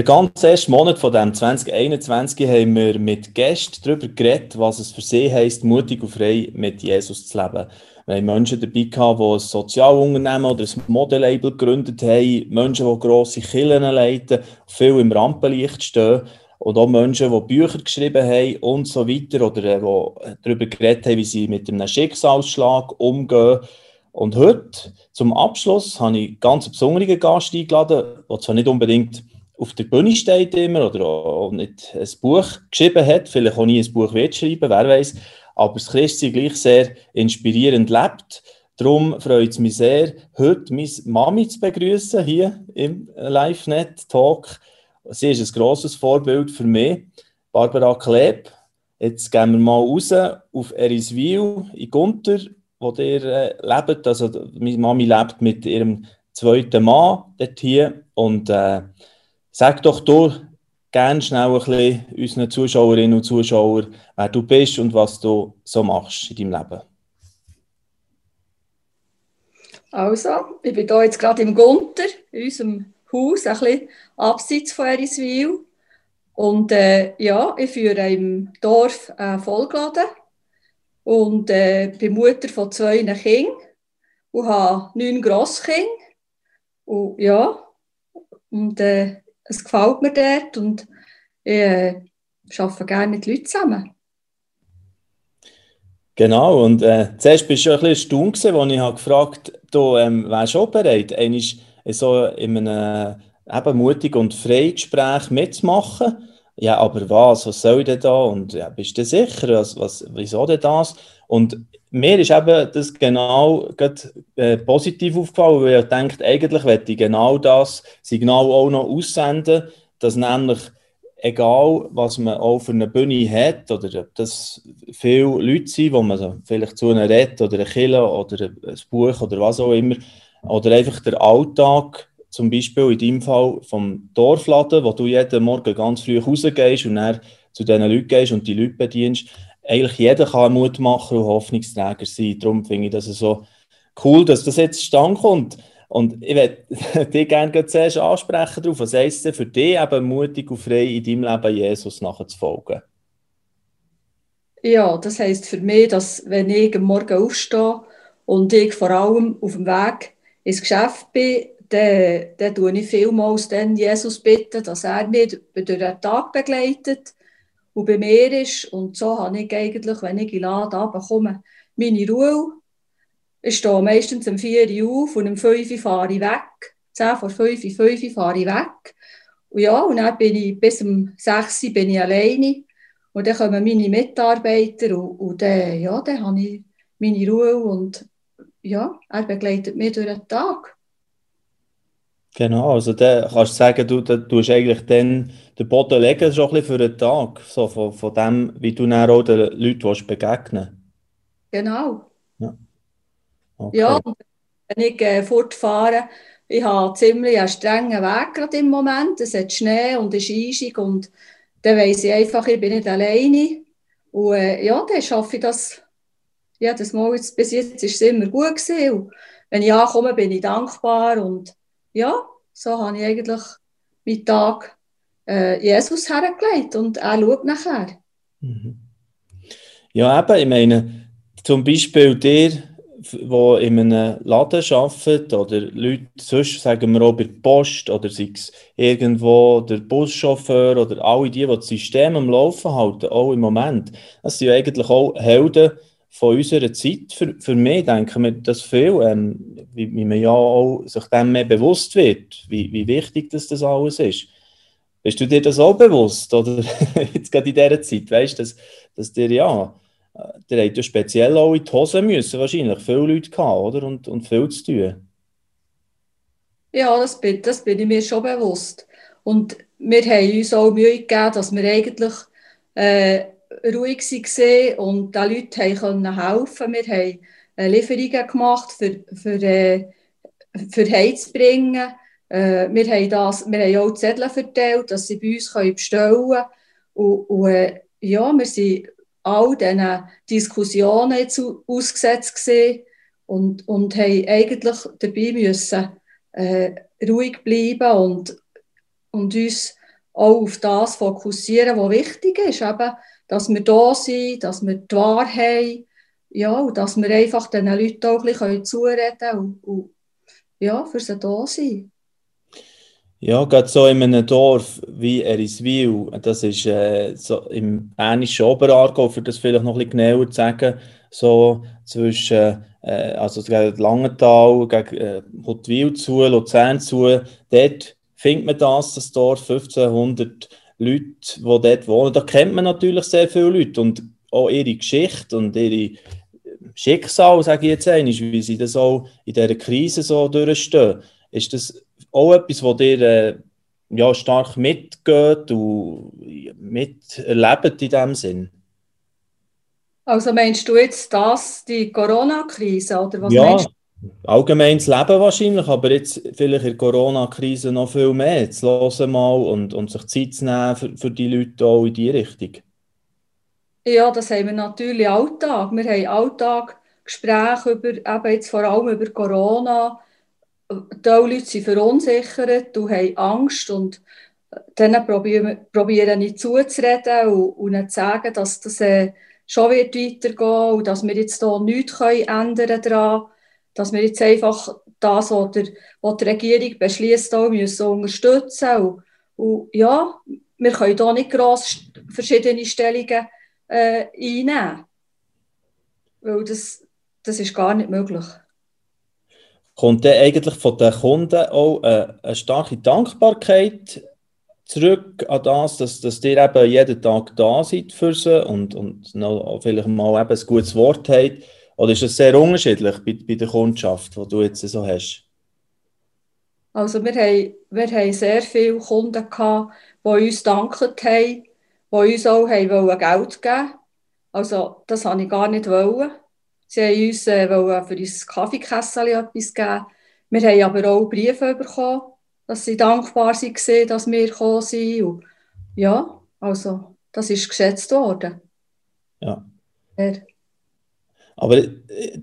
Den ganzen ersten Monat von dem 2021 haben wir mit Gästen darüber geredet, was es für sie heisst, mutig und frei mit Jesus zu leben. Wir haben Menschen dabei gehabt, die ein Sozialunternehmen oder ein Modelabel gegründet haben, Menschen, die grosse Kirchen leiten, viel im Rampenlicht stehen und auch Menschen, die Bücher geschrieben haben und so weiter oder äh, die darüber geredet haben, wie sie mit einem Schicksalsschlag umgehen. Und heute, zum Abschluss, habe ich ganz einen besonderen Gast eingeladen, der zwar nicht unbedingt auf der Bühne steht immer oder auch nicht ein Buch geschrieben hat, vielleicht auch nie ein Buch wird schreiben, wer weiß, aber das Christi gleich sehr inspirierend lebt. Darum freut es mich sehr, heute meine Mami zu begrüßen hier im LiveNet-Talk. Sie ist ein grosses Vorbild für mich. Barbara Kleb. Jetzt gehen wir mal raus auf Eriswil in Gunter, wo ihr äh, lebt. Also, meine Mami lebt mit ihrem zweiten Mann dort hier. Und äh, Sag doch du gerne schnell ein bisschen unseren Zuschauerinnen und Zuschauern, wer du bist und was du so machst in deinem Leben. Also, ich bin hier jetzt gerade im Gunter, in unserem Haus, ein bisschen abseits von Eriswil. Und äh, ja, ich führe im Dorf einen Vollgladen und äh, bin Mutter von zwei Kindern und habe neun Grosskinder. Und ja, und äh, es gefällt mir dort und ich äh, arbeite gerne mit Leuten zusammen. Genau, und äh, zuerst bist du ein bisschen erstaunt, als ich gefragt habe, ähm, wärst auch bereit, einmal so in einem eben mutig und freien Gespräch mitzumachen? Ja, aber was, was soll denn da? Und ja, bist du sicher, was, was, wieso denn das? Und mir ist eben das genau äh, positiv aufgefallen, weil ich denke, eigentlich möchte ich genau das Signal auch noch aussenden, dass nämlich egal, was man auch für eine Bühne hat, oder ob das viele Leute sind, wo man so vielleicht zu einer redet, oder ein Killer, oder ein Buch, oder was auch immer, oder einfach der Alltag, zum Beispiel in deinem Fall vom Dorfladen, wo du jeden Morgen ganz früh rausgehst und dann zu diesen Leuten gehst und die Leute bedienst, eigentlich jeder kann Mut machen und Hoffnungsträger sein. Darum finde ich das so cool, dass das jetzt zustande kommt. Und ich werde dich gerne zuerst ansprechen darauf. Was heisst es für dich, eben mutig und frei in deinem Leben Jesus nachzufolgen? Ja, das heisst für mich, dass wenn ich am Morgen aufstehe und ich vor allem auf dem Weg ins Geschäft bin, dann, dann tue ich vielmals dann Jesus bitten, dass er mich durch den Tag begleitet und bei mir ist. Und so habe ich eigentlich, wenn ich in den Laden meine Ruhe. Ich stehe meistens um 4 Uhr auf und um 5 Uhr fahre ich weg. 10 vor 5 Uhr, 5 Uhr fahre ich weg. Und ja, und dann bin ich bis um 6 Uhr bin ich alleine. Und dann kommen meine Mitarbeiter und, und dann, ja, dann habe ich meine Ruhe und ja, er begleitet mich durch den Tag. Genau, also da kannst du sagen, du, da, du hast eigentlich dann den Boden legen, schon ein bisschen für den Tag, so von, von dem, wie du dann auch den Leuten willst begegnen. Genau. Ja, okay. ja wenn ich äh, fortfahre, ich habe ziemlich einen strengen Weg gerade im Moment, es hat Schnee und es ist eisig und dann weiss ich einfach, ich bin nicht alleine. Und äh, ja, dann schaffe ich das jedes Mal, jetzt, bis jetzt ist es immer gut gewesen. Und wenn ich ankomme, bin ich dankbar und ja, so habe ich eigentlich meinen Tag äh, Jesus hergelegt und er schaut nachher. Mhm. Ja, eben, ich meine, zum Beispiel dir, die in einem Laden arbeiten oder Leute, sonst sagen wir auch bei der Post oder sei es irgendwo der Buschauffeur oder alle die, die das System am Laufen halten, auch im Moment, das sind ja eigentlich auch Helden, von unserer Zeit, für, für mich denken wir das viel, ähm, wie, wie man ja auch sich dem mehr bewusst wird, wie, wie wichtig das, das alles ist. Bist du dir das auch bewusst, oder jetzt gerade in dieser Zeit, weißt du, dass, dass dir ja, äh, der hat ja speziell auch in die Hose müssen, wahrscheinlich, viele Leute gehabt, oder, und, und viel zu tun. Ja, das bin, das bin ich mir schon bewusst. Und wir haben uns auch Mühe gegeben, dass wir eigentlich äh, ruhig waren und den Leuten können helfen Wir haben äh, Lieferungen gemacht, für, für, äh, für heimzubringen. Äh, wir, haben wir haben auch Zettel verteilt, dass sie bei uns bestellen können. Und, und ja, wir waren all diesen Diskussionen jetzt ausgesetzt und, und haben eigentlich dabei müssen, äh, ruhig bleiben und, und uns auch auf das fokussieren, was wichtig ist. Eben, dass wir da sind, dass wir die Wahrheit haben, ja, und dass wir einfach den Leuten auch ein bisschen zureden können und, und ja, für sie da sein. Ja, gerade so in einem Dorf wie Eriswil, das ist äh, so im bernischen Oberaargau, für das vielleicht noch ein bisschen genauer zu sagen, so zwischen äh, also gegen Langenthal, gegen äh, zu, Luzern zu, dort findet man das, das Dorf, 1500 Leute, die dort wohnen. Da kennt man natürlich sehr viele Leute und auch ihre Geschichte und ihre Schicksal, sage ich jetzt einmal, wie sie das auch in dieser Krise so durchstehen. Ist das auch etwas, was dir äh, ja, stark mitgeht und miterlebt in diesem Sinn? Also meinst du jetzt das, die Corona-Krise, oder was ja, meinst du? Allgemeines Leben wahrscheinlich, aber jetzt vielleicht in der Corona-Krise noch viel mehr, zu hören mal und, und sich Zeit zu nehmen für, für die Leute auch in diese Richtung. Ja, das haben wir natürlich Alltag. Wir haben Alltag Gespräche über, eben jetzt vor allem über Corona, die Leute sind verunsichert und haben Angst und dann probieren, probieren nicht zuzureden und, und zu sagen, dass das äh, schon wird weitergehen und dass wir jetzt hier nichts können ändern daran, dass wir jetzt einfach das, was, der, was die Regierung beschließt, auch müssen unterstützen und, und ja, wir können hier nicht gross verschiedene Stellungen äh, einnehmen, weil das, das ist gar nicht möglich kommt dann eigentlich von den Kunden auch eine, eine starke Dankbarkeit zurück an das, dass, dass ihr eben jeden Tag da seid für sie und, und noch vielleicht mal eben ein gutes Wort habt? Oder ist das sehr unterschiedlich bei, bei der Kundschaft, die du jetzt so hast? Also wir haben, wir haben sehr viele Kunden gehabt, die uns dankt haben, die uns auch haben Geld geben Also das wollte ich gar nicht. Wollen. Sie haben uns äh, für uns Kaffeekessel etwas geben. Wir haben aber auch Briefe bekommen, dass sie dankbar waren, dass wir gekommen sind. Und ja, also das ist geschätzt worden. Ja. ja. Aber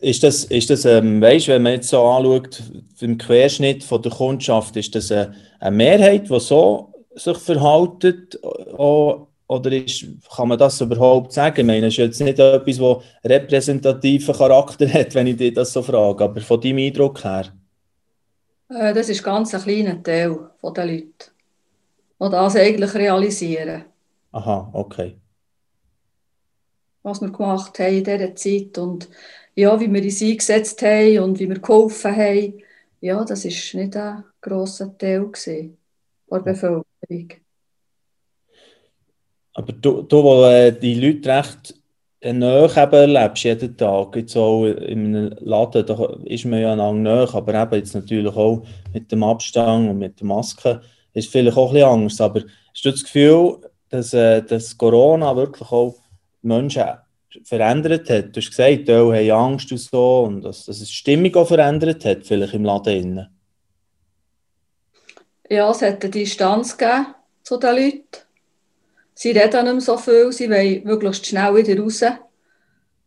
ist das, ist das ähm, weißt, wenn man jetzt so anschaut, im Querschnitt von der Kundschaft, ist das eine, eine Mehrheit, die so sich verhaltet, auch oder ist, kann man das überhaupt sagen? Ich meine, es ist jetzt nicht etwas, das repräsentativen Charakter hat, wenn ich dich das so frage, aber von deinem Eindruck her? Äh, das ist ganz ein kleiner Teil der Leute, die das eigentlich realisieren. Aha, okay. Was wir gemacht haben in dieser Zeit und ja, wie wir uns eingesetzt haben und wie wir geholfen haben, ja, das war nicht ein grosser Teil der Bevölkerung. Aber du, du wo äh, die Leute recht äh, nahe eben erlebst, jeden Tag, jetzt auch in einem Laden, da ist man ja einander nahe, aber eben jetzt natürlich auch mit dem Abstand und mit der Maske ist vielleicht auch ein bisschen Angst. Aber hast du das Gefühl, dass, äh, dass Corona wirklich auch Menschen verändert hat? Du hast gesagt, die haben Angst und so und dass, dass es die Stimmung auch verändert hat, vielleicht im Laden. Ja, es hat eine Distanz gegeben zu den Leuten. Sie reden nicht mehr so viel, sie wollen möglichst schnell wieder raus.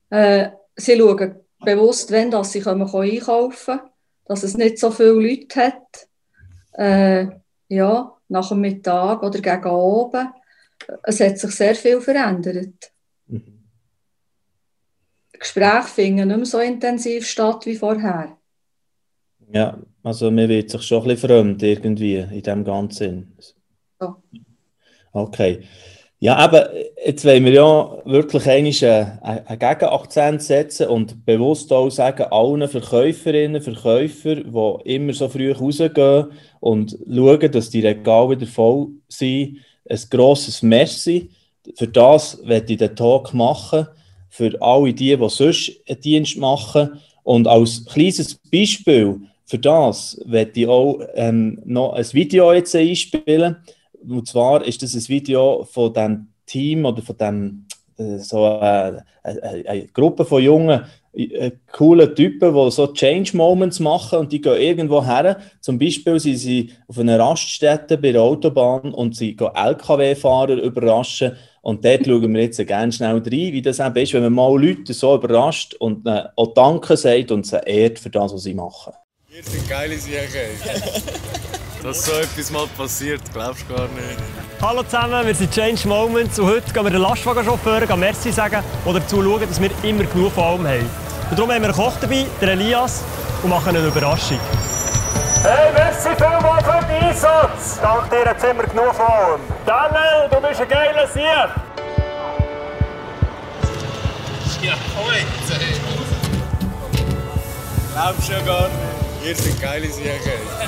Äh, sie schauen bewusst, wenn dass sie können einkaufen können, dass es nicht so viele Leute hat. Äh, ja, nach dem Mittag oder gegen oben. Es hat sich sehr viel verändert. Gespräche finden nicht mehr so intensiv statt wie vorher. Ja, also man wird sich schon ein bisschen fremd irgendwie in dem Ganzen. So. Okay. Ja, aber jetzt wollen wir ja wirklich einen, einen Gegenakzent setzen und bewusst auch sagen, allen Verkäuferinnen, Verkäufer, die immer so früh rausgehen und schauen, dass die Regale wieder voll sind, ein grosses Merci. Für das werde ich den Talk machen, für alle die, die sonst einen Dienst machen. Und als kleines Beispiel für das werde ich auch ähm, noch ein Video jetzt einspielen und zwar ist das ein Video von dem Team oder von dem äh, so äh, eine, äh, eine, Gruppe von jungen, äh, coolen Typen, die so Change Moments machen und die gehen irgendwo her. Zum Beispiel sind sie auf einer Raststätte bei der Autobahn und sie gehen LKW-Fahrer überraschen. Und dort schauen wir jetzt ganz schnell rein, wie das eben ist, wenn man mal Leute so überrascht und äh, auch Danke sagt und sie ehrt für das, was sie machen. Ihr seid geile Siege. Dass so etwas mal passiert, glaubst du gar nicht. Hallo zusammen, wir sind Change Moments und heute gehen wir den Lastwagenchauffeuren Merci sagen oder dazu schauen, dass wir immer genug von allem haben. Und darum haben wir einen Koch dabei, den Elias, und machen eine Überraschung. Hey, merci vielmals für den Einsatz! Dank dir hat immer genug von allem. Daniel, du bist ein geiler Sieg! Ja, jetzt. Glaubst du ja gar nicht. Ihr seid geile Sieger.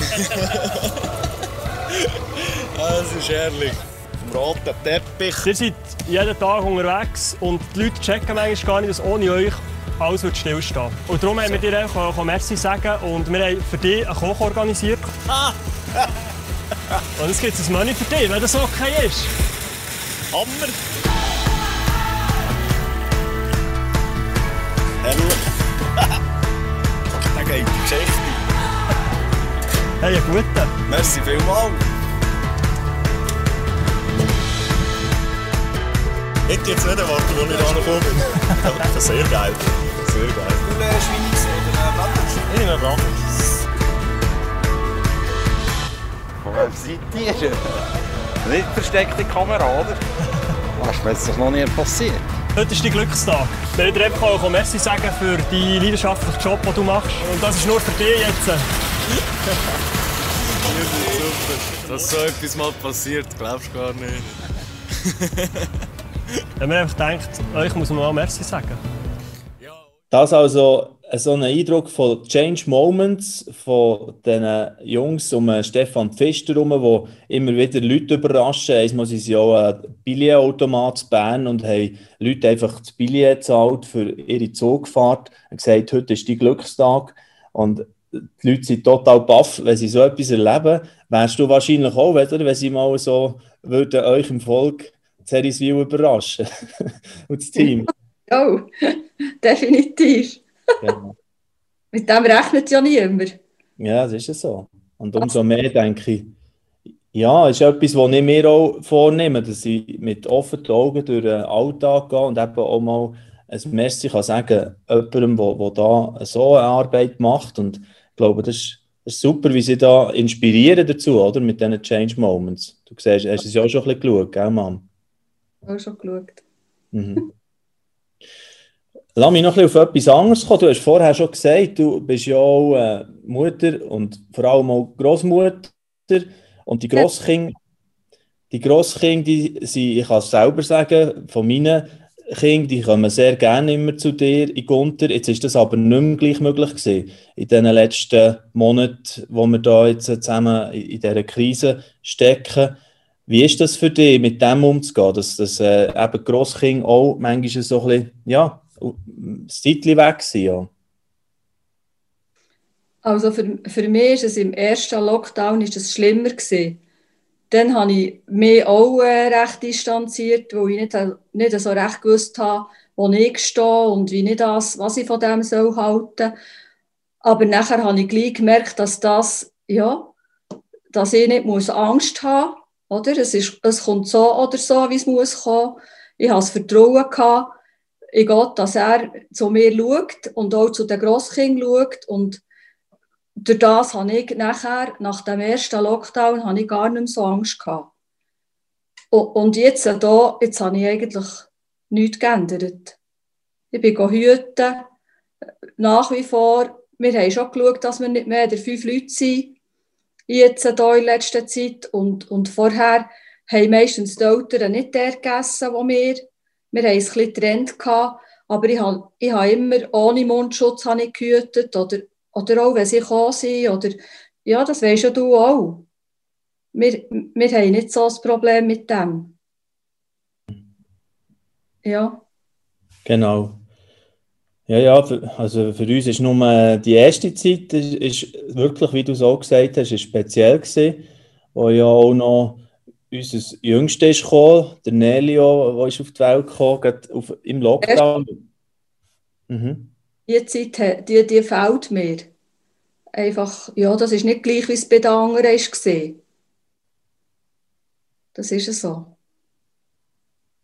das ist ehrlich. Im roten Teppich. Ihr seid jeden Tag unterwegs und die Leute checken manchmal gar nicht, dass ohne euch alles wird stillstehen Und darum haben wir dir einfach Merci sagen und wir haben für dich einen Koch organisiert. und jetzt gibt es ein Menü für dich, wenn das okay ist. Hammer! Hallo! da geht die Geschichte. Hey, einen guten. Merci vielmals. Ich jetzt nicht erwartet, wo ich angekommen bin. Geil. Sehr geil. Du äh, Schweinis oder Bratwurst? Ich nehme Bratwurst. Von wem seid ihr? Nicht versteckte Kamera, oder? Das ist mir jetzt doch noch nie passiert. Heute ist dein Glückstag. Wir wollen dir einfach auch Merci sagen für deinen leidenschaftlichen Job, den du machst. Und das ist nur für dich jetzt. Dass so etwas mal passiert, glaubst du gar nicht. Wenn man einfach denkt, euch muss man mal Merci sagen. Das also so ein Eindruck von Change Moments von den Jungs um Stefan Pfister herum, wo immer wieder Leute überraschen. Einmal sind sie auch ein Billetautomat zu Bern und haben Leute einfach das Billett gezahlt für ihre Zugfahrt und gesagt, heute ist dein Glückstag. Und die Leute sind total baff, wenn sie so etwas erleben. Wärst du wahrscheinlich auch, oder? wenn sie mal so würden euch im Volk Zeriswil überraschen und das Team. Oh, definitiv. Genau. Mit dem rechnet ja niemand. Ja, das ist so. Und umso mehr denke ich, ja, es ist etwas, was ich mir auch vornehme, dass ich mit offenen Augen durch den Alltag gehe und eben auch mal ein Merci kann sagen jemandem, der, der da so eine Arbeit macht. Und ich glaube, das ist, das ist super, wie sie da inspirieren dazu, oder? Mit diesen Change Moments. Du siehst, hast es ja auch schon ein bisschen geschaut, gell, Mann? Auch schon geschaut. Mhm. Lass mich noch ein bisschen auf etwas anderes kommen. Du hast vorher schon gesagt, du bist ja auch äh, Mutter und vor allem auch Großmutter. Und die Grosskinder, die Grosskinder, die sind, ich kann es selber sagen, von meinen Kindern, die kommen sehr gerne immer zu dir in Gunter. Jetzt ist das aber nicht mehr gleich möglich gewesen in den letzten Monaten, wo wir da jetzt zusammen in dieser Krise stecken. Wie ist das für dich, mit dem umzugehen, dass, dass äh, eben Grosskinder auch manchmal so ein bisschen, ja, das Titel weg sind, ja? Also für, für mich ist es im ersten Lockdown ist es schlimmer gewesen. Dann habe ich mich auch äh, recht distanziert, wo ich nicht, nicht so recht gewusst habe, wo ich stehe und wie ich das, was ich von dem soll halten. Aber nachher habe ich gleich gemerkt, dass das, ja, dass ich nicht muss Angst haben oder? Es, ist, es kommt so oder so, wie es muss kommen. Ich habe das Vertrauen gehabt in Gott, dass er zu mir schaut und auch zu den Grosskindern schaut und durch das habe ich nachher, nach dem ersten Lockdown, habe ich gar nicht mehr so Angst gehabt. Und jetzt, da, jetzt habe ich eigentlich nichts geändert. Ich bin hüten, nach wie vor. Wir haben schon geschaut, dass wir nicht mehr der fünf Leute sind, jetzt hier in letzter Zeit. Und, und vorher haben meistens die Eltern nicht der gegessen, wo wir. Wir haben es ein getrennt aber ich habe, ich habe immer ohne Mundschutz habe ich gehütet oder oder auch, wenn sie gekommen sind. Oder, ja, das weisst ja du auch. Wir, wir haben nicht so ein Problem mit dem. Ja. Genau. Ja, ja, für, also für uns ist nur die erste Zeit ist, ist wirklich, wie du es gesagt hast, ist speziell gewesen, wo ja auch noch unser Jüngster ist gekommen, der Nelio, der ist auf die Welt gekommen, auf, im Lockdown. Mhm die Zeit, die, die fehlt mir. Einfach, ja, das ist nicht gleich, wie es bei den anderen war. Das ist es so.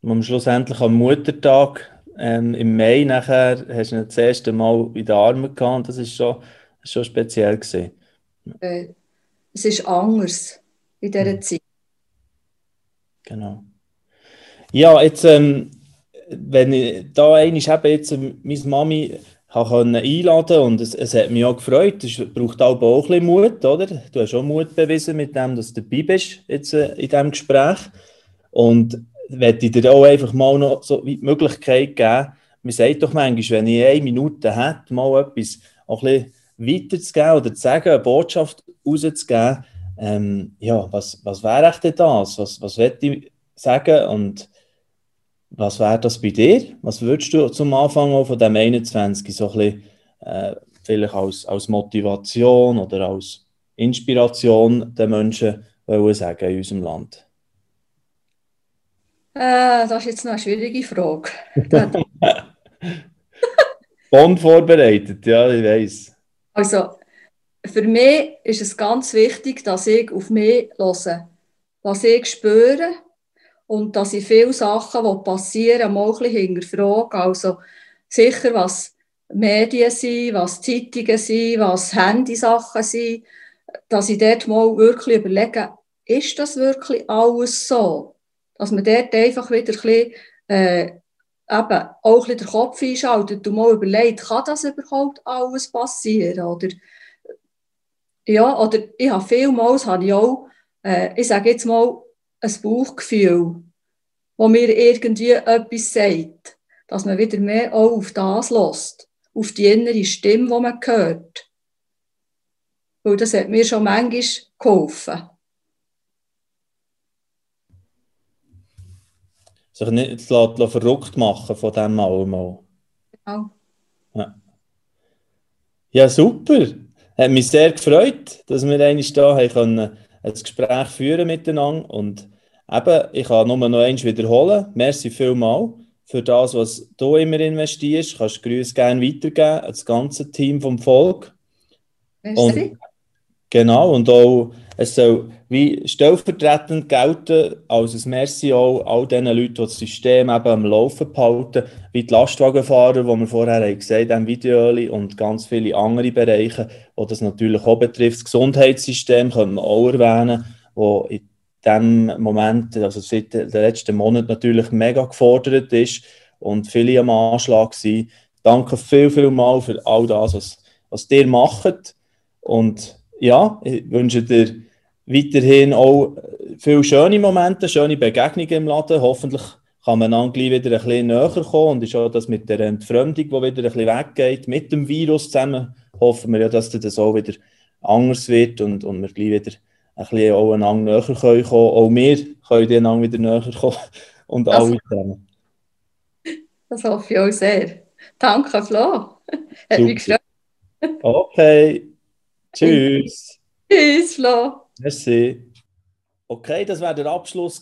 Und schlussendlich am Muttertag ähm, im Mai nachher hast du ihn das erste Mal in den Armen gehabt und das ist schon, schon speziell gewesen. Äh, es ist anders in dieser Mhm. Zeit. Genau. Ja, jetzt, ähm, wenn ich da einmal eben jetzt ähm, meine Mami können einladen und es, es hat mich auch gefreut, es braucht auch ein bisschen Mut, oder? Du hast auch Mut bewiesen mit dem, dass du dabei bist jetzt äh, in diesem Gespräch und möchte ich dir auch einfach mal noch so die Möglichkeit geben, man sagt doch manchmal, wenn ich eine Minute hätte, mal etwas auch ein bisschen weiterzugeben oder zu sagen, eine Botschaft rauszugeben, ähm, ja, was, was wäre echt denn das? Was, was möchte ich sagen und was wäre das bei dir? Was würdest du zum Anfang auch von dem 21 so ein bisschen, äh, vielleicht als, als Motivation oder als Inspiration den Menschen wollen sagen in unserem Land? Äh, das ist jetzt noch eine schwierige Frage. Bond vorbereitet, ja, ich weiß. Also, für mich ist es ganz wichtig, dass ich auf mich höre, was ich spüre und dass ich viele Sachen, die passieren, mal ein hinterfrage. Also sicher, was Medien sind, was Zeitungen sind, was Handysachen sind, dass ich dort mal wirklich überlege, ist das wirklich alles so? Dass man dort einfach wieder ein bisschen, äh, eben auch ein bisschen den Kopf einschaltet und mal überlegt, kann das überhaupt alles passieren? Oder, ja, oder ich habe vielmals habe ich auch, äh, ich sage jetzt mal, ein Bauchgefühl, wo mir irgendwie etwas sagt, dass man wieder mehr auch auf das lässt, auf die innere Stimme, die man hört. Weil das hat mir schon manchmal geholfen. Sich nicht verrückt machen von dem allem. Genau. Ja. ja, super. Hat mich sehr gefreut, dass wir einmal da haben können, ein Gespräch führen miteinander. Und eben, ich kann nur noch eins wiederholen. Merci vielmals für das, was du immer investierst. Du kannst Grüße gerne weitergeben an das ganze Team vom Volk. Merci. Und, genau, und auch, es soll wie stellvertretend gelten, als ein Merci auch all diesen Leuten, die das System eben am Laufen behalten, wie die Lastwagenfahrer, die wir vorher haben gesehen haben, Video und ganz viele andere Bereiche, wo das natürlich auch betrifft. Das Gesundheitssystem können wir auch erwähnen, wo in diesem Moment, also seit den letzten Monaten natürlich mega gefordert ist und viele am Anschlag sind. Danke viel, viel mal für all das, was, was ihr macht. Und ja, ich wünsche dir weiterhin auch viele schöne Momente, schöne Begegnungen im Laden. Hoffentlich kann man dann gleich wieder ein bisschen näher kommen und ist auch das mit der Entfremdung, die wieder ein bisschen weggeht, mit dem Virus zusammen, hoffen wir ja, dass das auch wieder anders wird und, und wir gleich wieder ein bisschen auch einander näher können kommen. Auch wir können einander wieder näher kommen und Das- alle zusammen. Das hoffe ich auch sehr. Danke, Flo. Hat mich gefreut. Okay, tschüss. Tschüss, Flo. Merci. Okay, das war der Abschluss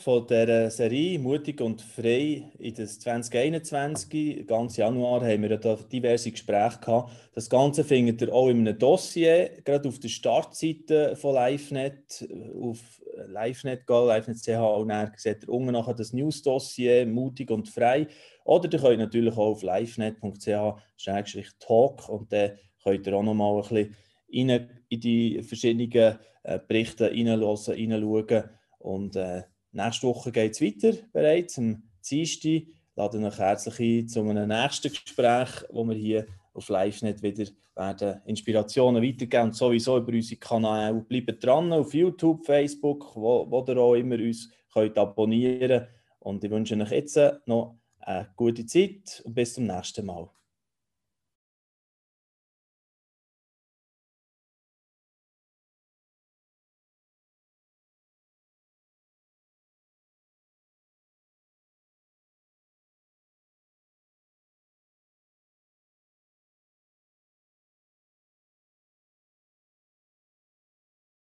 von der Serie Mutig und Frei in das 2021. Ganz Januar haben wir da diverse Gespräche gehabt. Das Ganze findet ihr auch in einem Dossier, gerade auf der Startseite von LiveNet, auf LiveNet LiveNet.ch und dann seht ihr unten nachher das News-Dossier Mutig und Frei. Oder ihr könnt natürlich auch auf livenet.ch-talk und dann könnt ihr auch noch mal ein bisschen in die verschiedenen äh, Berichte reinhören, reinschauen. Und äh, nächste Woche geht es weiter bereits, am Dienstag. Lade euch herzlich ein zu einem nächsten Gespräch, wo wir hier auf LiveNet wieder werden Inspirationen weitergeben und sowieso über unsere Kanäle. Bleibt dran auf YouTube, Facebook, wo, wo ihr auch immer uns könnt abonnieren Und ich wünsche euch jetzt noch eine gute Zeit und bis zum nächsten Mal.